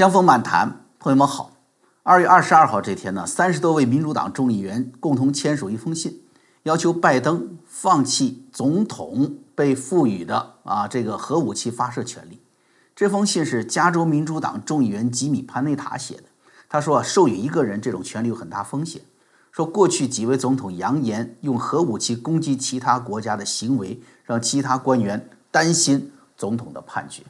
江峰漫谈，朋友们好。二月二十二号这天呢，三十多位民主党众议员共同签署一封信，要求拜登放弃总统被赋予的啊这个核武器发射权利。这封信是加州民主党众议员吉米潘内塔写的。他说啊，授予一个人这种权利有很大风险。说过去几位总统扬言用核武器攻击其他国家的行为，让其他官员担心总统的判决。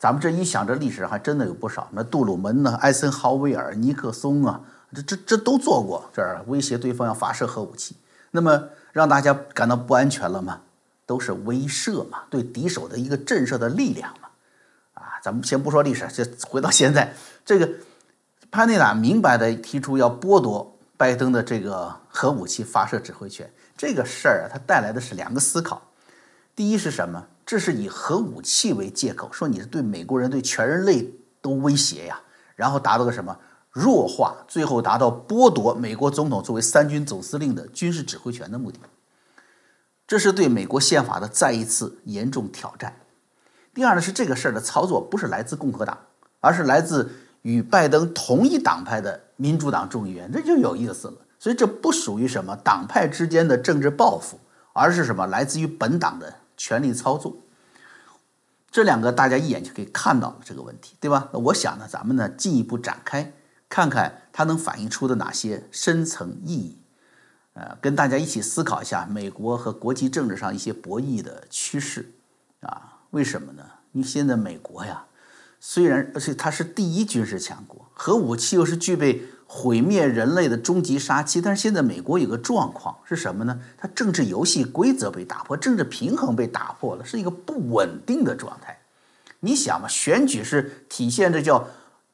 咱们这一想，这历史上还真的有不少。那杜鲁门呢？艾森豪威尔、尼克松啊，这这这都做过，这儿威胁对方要发射核武器。那么让大家感到不安全了吗？都是威慑嘛，对敌手的一个震慑的力量嘛。啊，咱们先不说历史，就回到现在，这个潘内塔明白的提出要剥夺拜登的这个核武器发射指挥权，这个事儿啊，它带来的是两个思考。第一是什么？这是以核武器为借口，说你是对美国人、对全人类都威胁呀，然后达到个什么弱化，最后达到剥夺美国总统作为三军总司令的军事指挥权的目的。这是对美国宪法的再一次严重挑战。第二呢，是这个事儿的操作不是来自共和党，而是来自与拜登同一党派的民主党众议员，这就有意思了。所以这不属于什么党派之间的政治报复，而是什么来自于本党的。权力操作，这两个大家一眼就可以看到了这个问题，对吧？那我想呢，咱们呢进一步展开看看它能反映出的哪些深层意义，呃，跟大家一起思考一下美国和国际政治上一些博弈的趋势啊？为什么呢？因为现在美国呀，虽然而且它是第一军事强国，核武器又是具备。毁灭人类的终极杀器，但是现在美国有个状况是什么呢？它政治游戏规则被打破，政治平衡被打破了，是一个不稳定的状态。你想嘛，选举是体现这叫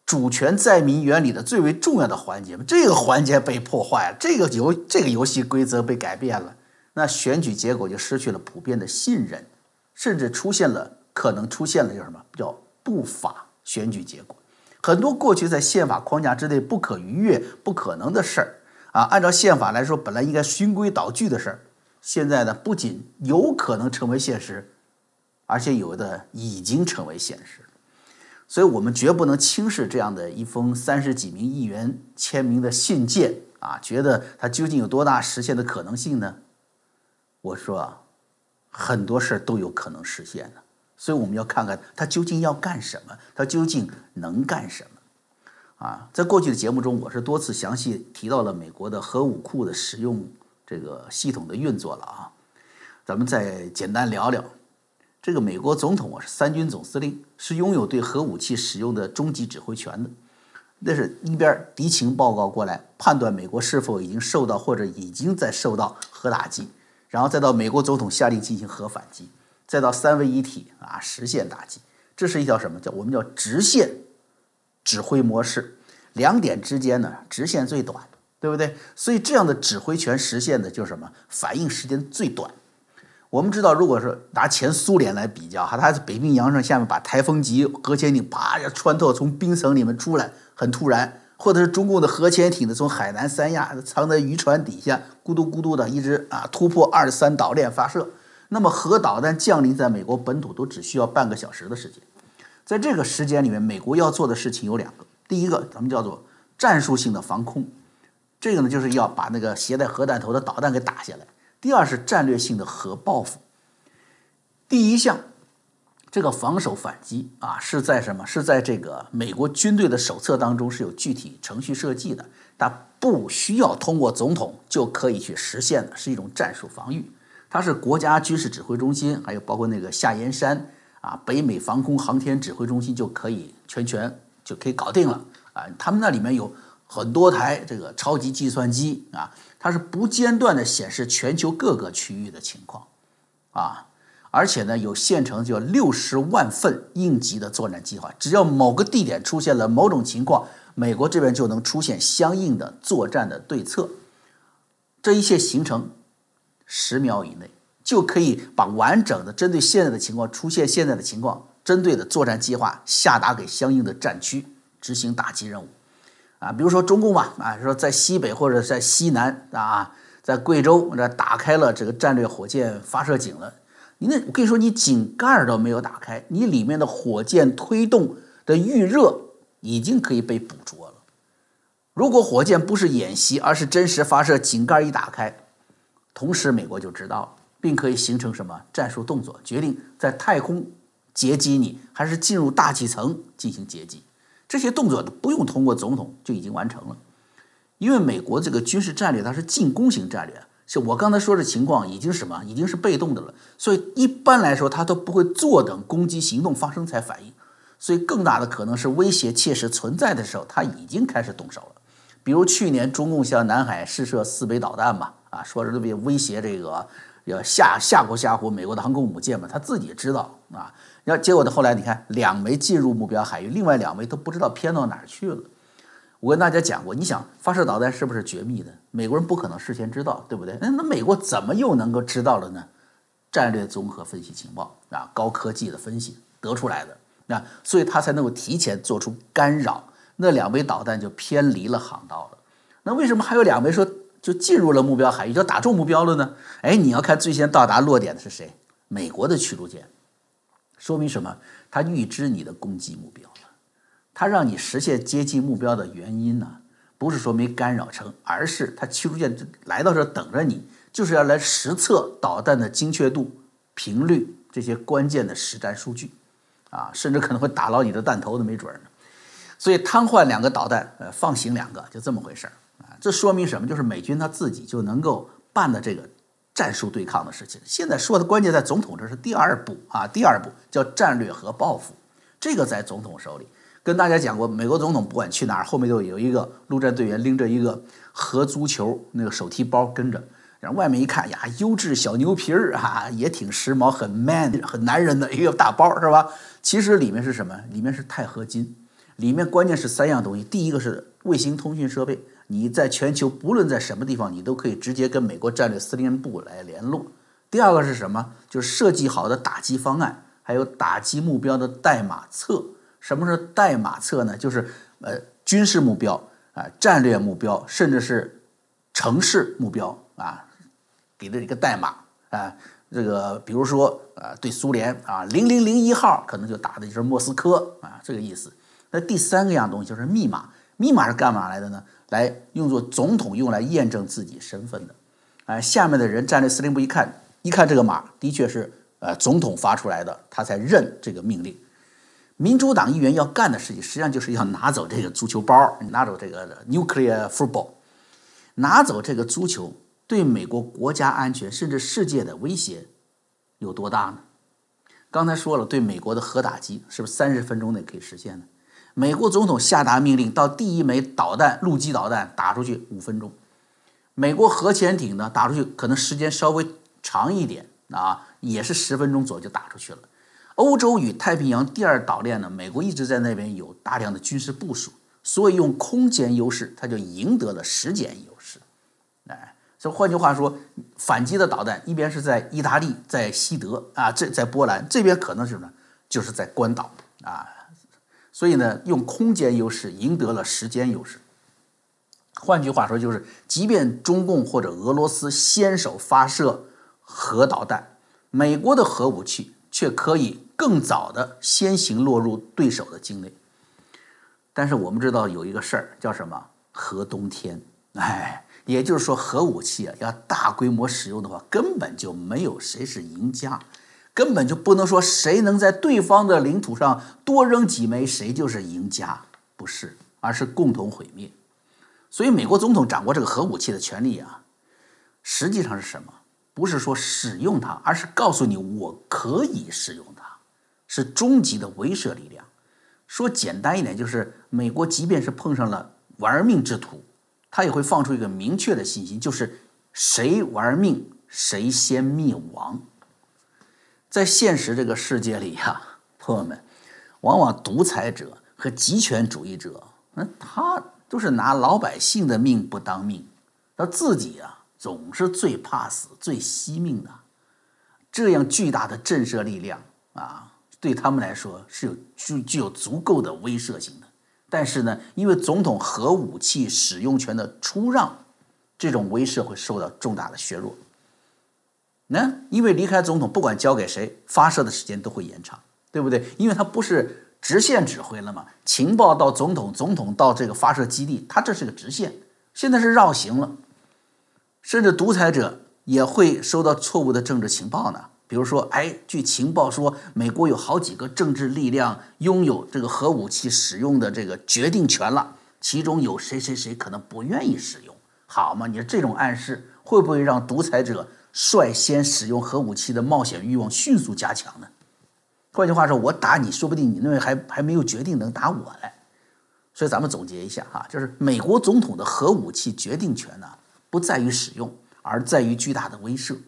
主权在民原理的最为重要的环节嘛？这个环节被破坏了，这个游这个游戏规则被改变了，那选举结果就失去了普遍的信任，甚至出现了可能出现了叫什么叫不法选举结果。很多过去在宪法框架之内不可逾越、不可能的事儿啊，按照宪法来说，本来应该循规蹈矩的事儿，现在呢，不仅有可能成为现实，而且有的已经成为现实。所以，我们绝不能轻视这样的一封三十几名议员签名的信件啊，觉得它究竟有多大实现的可能性呢？我说，很多事儿都有可能实现的。所以我们要看看他究竟要干什么，他究竟能干什么？啊，在过去的节目中，我是多次详细提到了美国的核武库的使用这个系统的运作了啊。咱们再简单聊聊，这个美国总统啊是三军总司令，是拥有对核武器使用的终极指挥权的。那是一边敌情报告过来，判断美国是否已经受到或者已经在受到核打击，然后再到美国总统下令进行核反击。再到三位一体啊，实现打击，这是一条什么叫我们叫直线指挥模式？两点之间呢，直线最短，对不对？所以这样的指挥权实现的就是什么？反应时间最短。我们知道，如果是拿前苏联来比较哈，它在北冰洋上下面把台风级核潜艇啪要穿透，从冰层里面出来，很突然；或者是中共的核潜艇呢，从海南三亚藏在渔船底下，咕嘟咕嘟的一直啊突破二三岛链发射。那么核导弹降临在美国本土都只需要半个小时的时间，在这个时间里面，美国要做的事情有两个。第一个，咱们叫做战术性的防空，这个呢就是要把那个携带核弹头的导弹给打下来。第二是战略性的核报复。第一项，这个防守反击啊，是在什么？是在这个美国军队的手册当中是有具体程序设计的，它不需要通过总统就可以去实现的，是一种战术防御。它是国家军事指挥中心，还有包括那个夏延山啊，北美防空航天指挥中心就可以全权就可以搞定了啊。他们那里面有很多台这个超级计算机啊，它是不间断的显示全球各个区域的情况啊，而且呢有现成就六十万份应急的作战计划，只要某个地点出现了某种情况，美国这边就能出现相应的作战的对策。这一切形成。十秒以内就可以把完整的针对现在的情况出现现在的情况，针对的作战计划下达给相应的战区执行打击任务，啊，比如说中共吧，啊，说在西北或者在西南啊，在贵州这打开了这个战略火箭发射井了，你那我跟你说，你井盖都没有打开，你里面的火箭推动的预热已经可以被捕捉了。如果火箭不是演习，而是真实发射，井盖一打开，同时美国就知道了，并可以形成什么战术动作，决定在太空截击你，还是进入大气层进行截击。这些动作不用通过总统就已经完成了，因为美国这个军事战略它是进攻型战略，是我刚才说的情况已经什么，已经是被动的了，所以一般来说它都不会坐等攻击行动发生才反应，所以更大的可能是威胁切实存在的时候，它已经开始动手了。比如去年中共向南海试射四枚导弹嘛，啊，说是为威胁这个要吓吓唬吓唬美国的航空母舰嘛，他自己知道啊，要结果呢，后来你看两枚进入目标海域，另外两枚都不知道偏到哪儿去了。我跟大家讲过，你想发射导弹是不是绝密的？美国人不可能事先知道，对不对？那那美国怎么又能够知道了呢？战略综合分析情报啊，高科技的分析得出来的啊，所以他才能够提前做出干扰。那两枚导弹就偏离了航道了，那为什么还有两枚说就进入了目标海域，就打中目标了呢？哎，你要看最先到达落点的是谁？美国的驱逐舰，说明什么？它预知你的攻击目标了，它让你实现接近目标的原因呢，不是说没干扰成，而是它驱逐舰来到这等着你，就是要来实测导弹的精确度、频率这些关键的实战数据，啊，甚至可能会打捞你的弹头都没准呢。所以瘫痪两个导弹，呃，放行两个，就这么回事儿。这说明什么？就是美军他自己就能够办的这个战术对抗的事情。现在说的关键在总统这是第二步啊，第二步叫战略核报复，这个在总统手里。跟大家讲过，美国总统不管去哪儿，后面都有一个陆战队员拎着一个核足球那个手提包跟着，然后外面一看呀，优质小牛皮儿啊，也挺时髦，很 man，很男人的一个大包是吧？其实里面是什么？里面是钛合金。里面关键是三样东西，第一个是卫星通讯设备，你在全球不论在什么地方，你都可以直接跟美国战略司令部来联络。第二个是什么？就是设计好的打击方案，还有打击目标的代码册。什么是代码册呢？就是呃军事目标啊、战略目标，甚至是城市目标啊，给的一个代码啊。这个比如说啊，对苏联啊，零零零一号可能就打的就是莫斯科啊，这个意思。那第三个样东西就是密码，密码是干嘛来的呢？来用作总统用来验证自己身份的。哎，下面的人战略司令部一看，一看这个码的确是呃总统发出来的，他才认这个命令。民主党议员要干的事情，实际上就是要拿走这个足球包，拿走这个 nuclear football，拿走这个足球，对美国国家安全甚至世界的威胁有多大呢？刚才说了，对美国的核打击是不是三十分钟内可以实现呢？美国总统下达命令，到第一枚导弹陆基导弹打出去五分钟。美国核潜艇呢，打出去可能时间稍微长一点啊，也是十分钟左右就打出去了。欧洲与太平洋第二岛链呢，美国一直在那边有大量的军事部署，所以用空间优势，它就赢得了时间优势。哎，这换句话说，反击的导弹一边是在意大利，在西德啊，这在波兰这边可能是什么？就是在关岛啊。所以呢，用空间优势赢得了时间优势。换句话说，就是即便中共或者俄罗斯先手发射核导弹，美国的核武器却可以更早的先行落入对手的境内。但是我们知道有一个事儿叫什么“核冬天”，哎，也就是说核武器啊要大规模使用的话，根本就没有谁是赢家。根本就不能说谁能在对方的领土上多扔几枚，谁就是赢家，不是，而是共同毁灭。所以，美国总统掌握这个核武器的权利啊，实际上是什么？不是说使用它，而是告诉你我可以使用它，是终极的威慑力量。说简单一点，就是美国即便是碰上了玩命之徒，他也会放出一个明确的信息，就是谁玩命，谁先灭亡。在现实这个世界里呀，朋友们，往往独裁者和极权主义者，那他都是拿老百姓的命不当命，他自己啊总是最怕死、最惜命的。这样巨大的震慑力量啊，对他们来说是有具具有足够的威慑性的。但是呢，因为总统核武器使用权的出让，这种威慑会受到重大的削弱。那因为离开总统，不管交给谁，发射的时间都会延长，对不对？因为它不是直线指挥了嘛？情报到总统，总统到这个发射基地，他这是个直线。现在是绕行了，甚至独裁者也会收到错误的政治情报呢。比如说，哎，据情报说，美国有好几个政治力量拥有这个核武器使用的这个决定权了，其中有谁谁谁可能不愿意使用，好嘛？你说这种暗示会不会让独裁者率先使用核武器的冒险欲望迅速加强呢？换句话说，我打你，说不定你那还还没有决定能打我嘞。所以咱们总结一下哈，就是美国总统的核武器决定权呢，不在于使用，而在于巨大的威慑。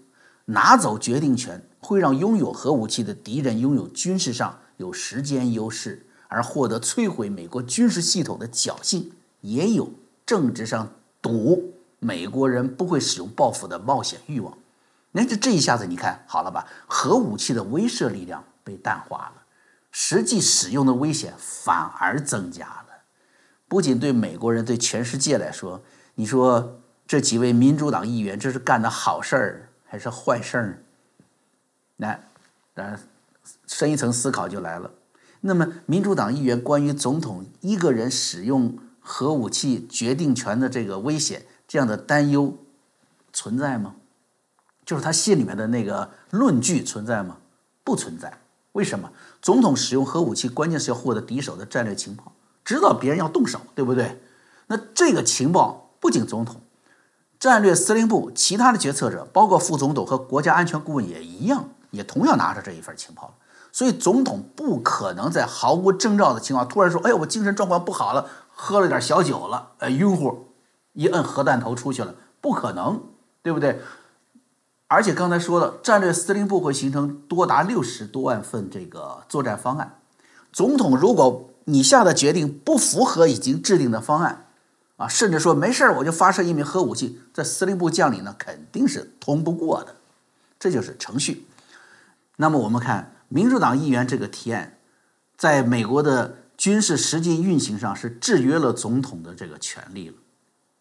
拿走决定权，会让拥有核武器的敌人拥有军事上有时间优势，而获得摧毁美国军事系统的侥幸，也有政治上赌美国人不会使用报复的冒险欲望。那这这一下子，你看好了吧？核武器的威慑力量被淡化了，实际使用的危险反而增加了。不仅对美国人，对全世界来说，你说这几位民主党议员这是干的好事儿还是坏事儿？来，然深一层思考就来了。那么，民主党议员关于总统一个人使用核武器决定权的这个危险，这样的担忧存在吗？就是他信里面的那个论据存在吗？不存在。为什么？总统使用核武器，关键是要获得敌手的战略情报。知道别人要动手，对不对？那这个情报不仅总统、战略司令部、其他的决策者，包括副总统和国家安全顾问也一样，也同样拿着这一份情报。所以总统不可能在毫无征兆的情况突然说：“哎，我精神状况不好了，喝了点小酒了，哎，晕乎，一摁核弹头出去了，不可能，对不对？”而且刚才说了，战略司令部会形成多达六十多万份这个作战方案，总统如果。你下的决定不符合已经制定的方案，啊，甚至说没事儿我就发射一枚核武器，这司令部将领呢肯定是通不过的，这就是程序。那么我们看民主党议员这个提案，在美国的军事实际运行上是制约了总统的这个权利了，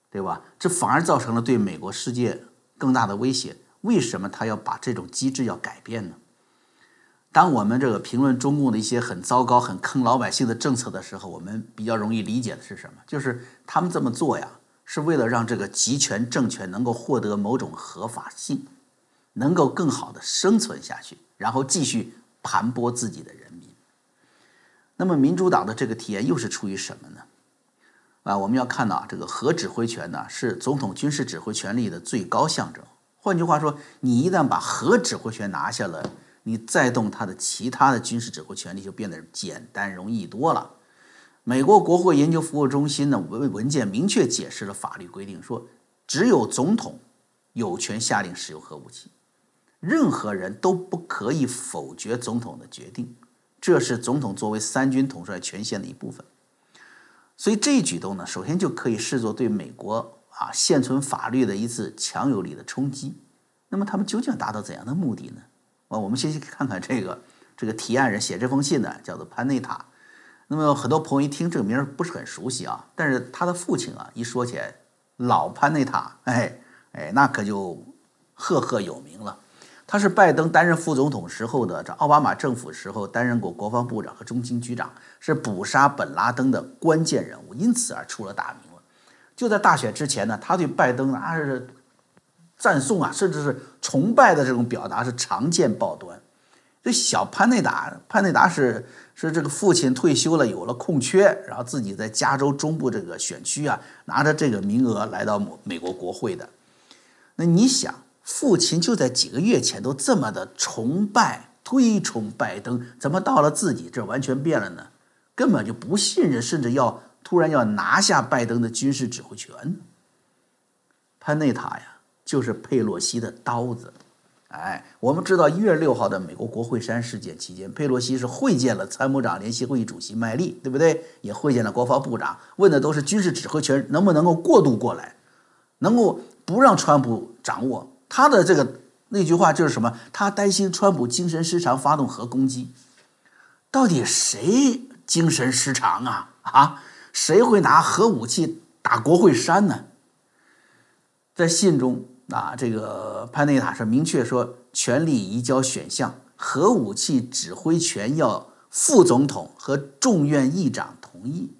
对吧？这反而造成了对美国世界更大的威胁。为什么他要把这种机制要改变呢？当我们这个评论中共的一些很糟糕、很坑老百姓的政策的时候，我们比较容易理解的是什么？就是他们这么做呀，是为了让这个集权政权能够获得某种合法性，能够更好的生存下去，然后继续盘剥自己的人民。那么，民主党的这个提案又是出于什么呢？啊，我们要看到，这个核指挥权呢，是总统军事指挥权力的最高象征。换句话说，你一旦把核指挥权拿下了。你再动他的其他的军事指挥权力就变得简单容易多了。美国国会研究服务中心呢文文件明确解释了法律规定，说只有总统有权下令使用核武器，任何人都不可以否决总统的决定，这是总统作为三军统帅权限的一部分。所以这一举动呢，首先就可以视作对美国啊现存法律的一次强有力的冲击。那么他们究竟达到怎样的目的呢？啊，我们先去看看这个这个提案人写这封信呢，叫做潘内塔。那么很多朋友一听这个名儿不是很熟悉啊，但是他的父亲啊，一说起来老潘内塔，哎哎，那可就赫赫有名了。他是拜登担任副总统时候的这奥巴马政府时候担任过国防部长和中情局长，是捕杀本拉登的关键人物，因此而出了大名。就在大选之前呢，他对拜登啊是。赞颂啊，甚至是崇拜的这种表达是常见报端。这小潘内达，潘内达是是这个父亲退休了，有了空缺，然后自己在加州中部这个选区啊，拿着这个名额来到美国国会的。那你想，父亲就在几个月前都这么的崇拜、推崇拜登，怎么到了自己这完全变了呢？根本就不信任，甚至要突然要拿下拜登的军事指挥权。潘内塔呀！就是佩洛西的刀子，哎，我们知道一月六号的美国国会山事件期间，佩洛西是会见了参谋长联席会议主席麦利，对不对？也会见了国防部长，问的都是军事指挥权能不能够过渡过来，能够不让川普掌握。他的这个那句话就是什么？他担心川普精神失常发动核攻击。到底谁精神失常啊？啊，谁会拿核武器打国会山呢？在信中。啊，这个潘内塔是明确说，权力移交选项，核武器指挥权要副总统和众院议长同意。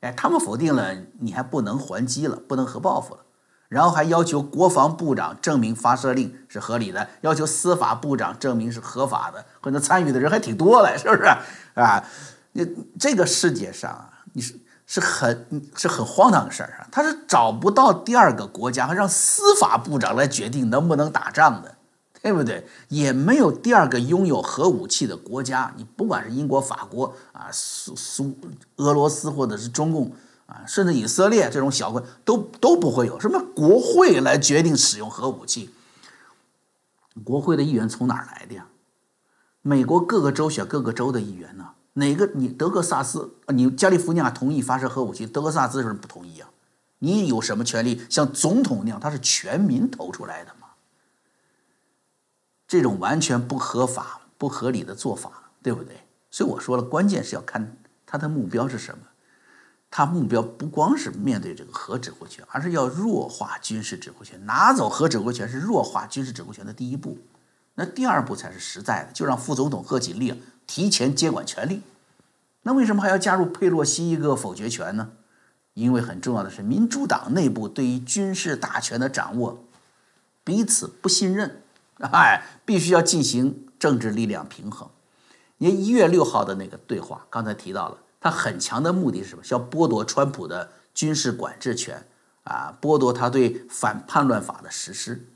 哎，他们否定了，你还不能还击了，不能核报复了。然后还要求国防部长证明发射令是合理的，要求司法部长证明是合法的，可能参与的人还挺多嘞，是不是？啊，你这个世界上啊，你是是很是很荒唐的事儿啊，他是找不到第二个国家让司法部长来决定能不能打仗的，对不对？也没有第二个拥有核武器的国家，你不管是英国、法国啊，苏苏俄罗斯或者是中共。啊，甚至以色列这种小国都都不会有什么国会来决定使用核武器。国会的议员从哪儿来的呀？美国各个州选各个州的议员呢？哪个你德克萨斯，你加利福尼亚同意发射核武器，德克萨斯是不同意啊？你有什么权利像总统那样，他是全民投出来的吗？这种完全不合法、不合理的做法，对不对？所以我说了，关键是要看他的目标是什么。他目标不光是面对这个核指挥权，而是要弱化军事指挥权。拿走核指挥权是弱化军事指挥权的第一步，那第二步才是实在的，就让副总统贺锦丽提前接管权力。那为什么还要加入佩洛西一个否决权呢？因为很重要的是，民主党内部对于军事大权的掌握彼此不信任，哎，必须要进行政治力量平衡。你一月六号的那个对话，刚才提到了。他很强的目的是什么？是要剥夺川普的军事管制权啊，剥夺他对反叛乱法的实施。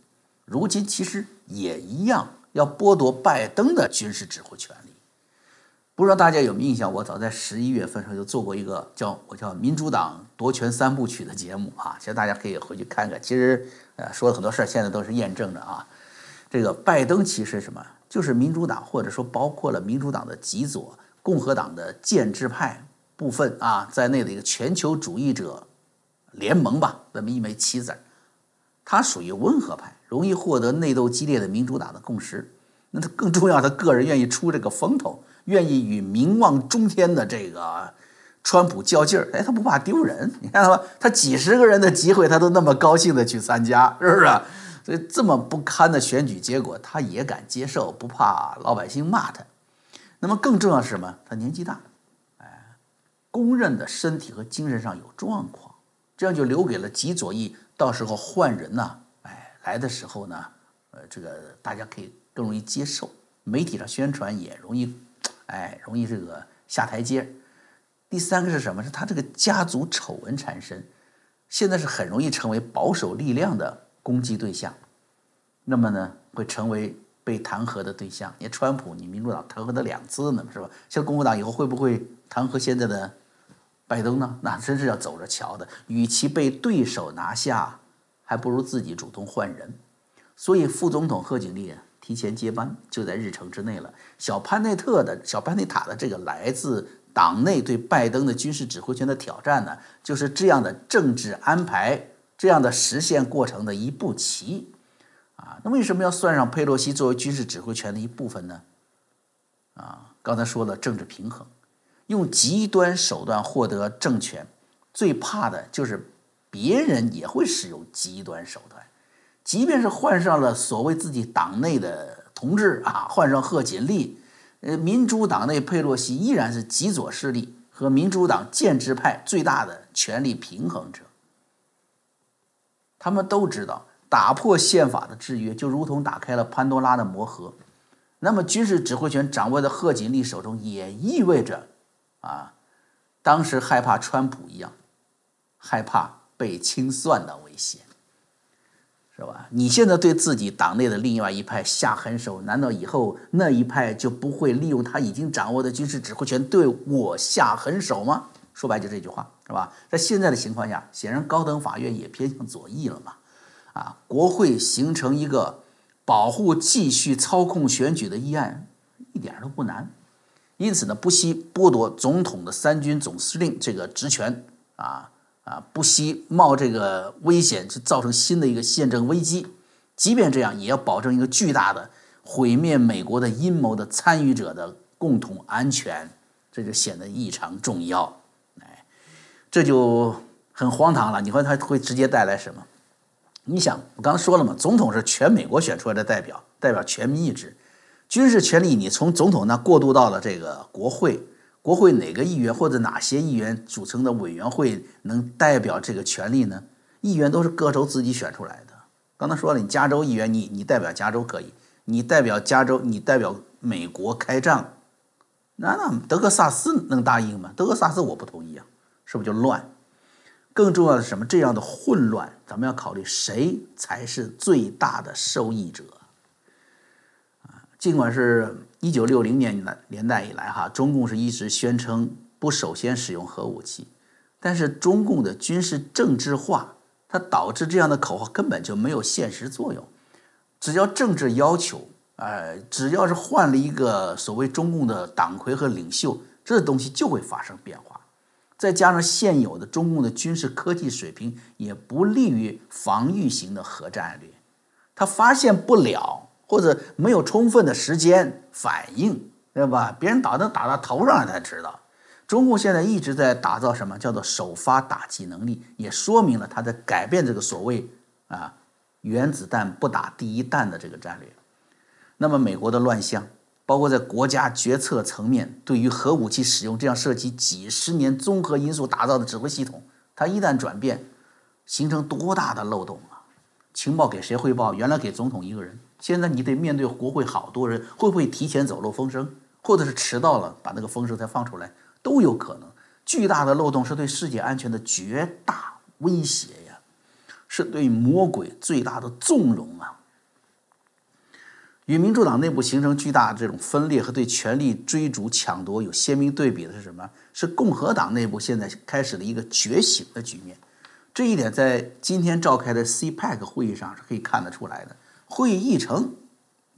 如今其实也一样，要剥夺拜登的军事指挥权利。不知道大家有没有印象？我早在十一月份时候就做过一个叫我叫民主党夺权三部曲的节目啊，其实大家可以回去看看。其实呃说了很多事儿，现在都是验证的啊。这个拜登其实什么？就是民主党或者说包括了民主党的极左。共和党的建制派部分啊，在内的一个全球主义者联盟吧，这么一枚棋子儿，他属于温和派，容易获得内斗激烈的民主党的共识。那他更重要，他个人愿意出这个风头，愿意与名望中天的这个川普较劲儿。哎，他不怕丢人，你看到吗？他几十个人的集会，他都那么高兴的去参加，是不是？所以这么不堪的选举结果，他也敢接受，不怕老百姓骂他。那么更重要是什么？他年纪大，哎，公认的身体和精神上有状况，这样就留给了极左翼，到时候换人呢，哎，来的时候呢，呃，这个大家可以更容易接受，媒体上宣传也容易，哎，容易这个下台阶。第三个是什么？是他这个家族丑闻缠身，现在是很容易成为保守力量的攻击对象，那么呢，会成为。被弹劾的对象，你看川普，你民主党弹劾他两次呢，是吧？像共和党以后会不会弹劾现在的拜登呢？那真是要走着瞧的。与其被对手拿下，还不如自己主动换人。所以副总统贺锦丽提前接班就在日程之内了。小潘内特的小潘内塔的这个来自党内对拜登的军事指挥权的挑战呢，就是这样的政治安排，这样的实现过程的一步棋。啊，那为什么要算上佩洛西作为军事指挥权的一部分呢？啊，刚才说了政治平衡，用极端手段获得政权，最怕的就是别人也会使用极端手段，即便是换上了所谓自己党内的同志啊，换上贺锦丽，呃，民主党内佩洛西依然是极左势力和民主党建制派最大的权力平衡者，他们都知道。打破宪法的制约，就如同打开了潘多拉的魔盒。那么，军事指挥权掌握在贺锦丽手中，也意味着，啊，当时害怕川普一样，害怕被清算的危险，是吧？你现在对自己党内的另外一派下狠手，难道以后那一派就不会利用他已经掌握的军事指挥权对我下狠手吗？说白就这句话，是吧？在现在的情况下，显然高等法院也偏向左翼了嘛。啊，国会形成一个保护继续操控选举的议案，一点都不难。因此呢，不惜剥夺总统的三军总司令这个职权，啊啊，不惜冒这个危险去造成新的一个宪政危机。即便这样，也要保证一个巨大的毁灭美国的阴谋的参与者的共同安全，这就显得异常重要。哎，这就很荒唐了。你说它会直接带来什么？你想，我刚才说了嘛，总统是全美国选出来的代表，代表全民意志。军事权力你从总统那过渡到了这个国会，国会哪个议员或者哪些议员组成的委员会能代表这个权利呢？议员都是各州自己选出来的。刚才说了，你加州议员，你你代表加州可以，你代表加州，你代表美国开仗，那那德克萨斯能答应吗？德克萨斯我不同意啊，是不是就乱？更重要的是什么？这样的混乱，咱们要考虑谁才是最大的受益者？尽管是一九六零年的年代以来，哈，中共是一直宣称不首先使用核武器，但是中共的军事政治化，它导致这样的口号根本就没有现实作用。只要政治要求，呃，只要是换了一个所谓中共的党魁和领袖，这东西就会发生变化。再加上现有的中共的军事科技水平也不利于防御型的核战略，他发现不了或者没有充分的时间反应，对吧？别人打都打到头上了才知道。中共现在一直在打造什么叫做首发打击能力，也说明了他在改变这个所谓啊原子弹不打第一弹的这个战略。那么美国的乱象。包括在国家决策层面，对于核武器使用这样涉及几十年综合因素打造的指挥系统，它一旦转变，形成多大的漏洞啊！情报给谁汇报？原来给总统一个人，现在你得面对国会好多人，会不会提前走漏风声，或者是迟到了把那个风声才放出来，都有可能。巨大的漏洞是对世界安全的绝大威胁呀，是对魔鬼最大的纵容啊！与民主党内部形成巨大这种分裂和对权力追逐抢夺有鲜明对比的是什么？是共和党内部现在开始了一个觉醒的局面。这一点在今天召开的 CPEC 会议上是可以看得出来的。会议议程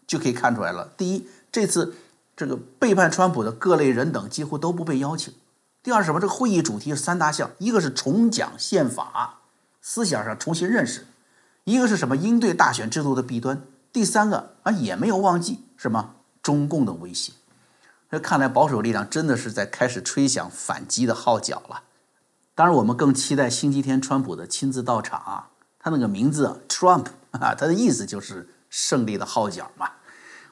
就可以看出来了。第一，这次这个背叛川普的各类人等几乎都不被邀请。第二，什么？这个会议主题是三大项：一个是重讲宪法，思想上重新认识；一个是什么？应对大选制度的弊端。第三个啊，也没有忘记什么中共的威胁。这看来保守力量真的是在开始吹响反击的号角了。当然，我们更期待星期天川普的亲自到场啊。他那个名字 Trump 啊，他的意思就是胜利的号角嘛。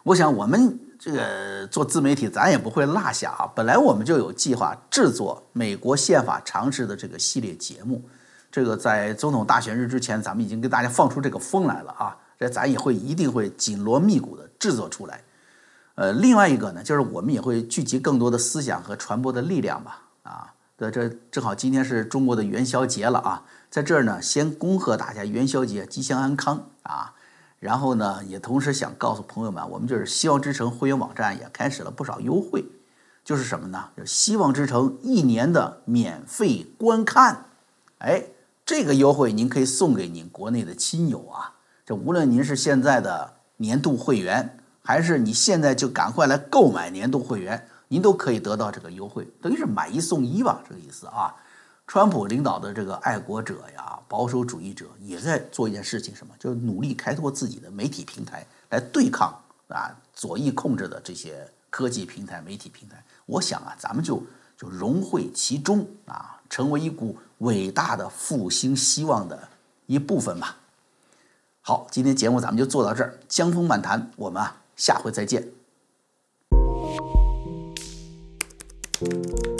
我想我们这个做自媒体，咱也不会落下啊。本来我们就有计划制作美国宪法常识的这个系列节目。这个在总统大选日之前，咱们已经给大家放出这个风来了啊。这咱也会一定会紧锣密鼓的制作出来，呃，另外一个呢，就是我们也会聚集更多的思想和传播的力量吧，这这正好今天是中国的元宵节了啊，在这儿呢，先恭贺大家元宵节吉祥安康啊，然后呢，也同时想告诉朋友们，我们就是希望之城会员网站也开始了不少优惠，就是什么呢？就希望之城一年的免费观看，哎，这个优惠您可以送给您国内的亲友啊。这无论您是现在的年度会员，还是你现在就赶快来购买年度会员，您都可以得到这个优惠，等于是买一送一吧，这个意思啊。川普领导的这个爱国者呀、保守主义者也在做一件事情，什么？就是努力开拓自己的媒体平台，来对抗啊左翼控制的这些科技平台、媒体平台。我想啊，咱们就就融汇其中啊，成为一股伟大的复兴希望的一部分吧。好，今天节目咱们就做到这儿。江峰漫谈，我们啊下回再见。Música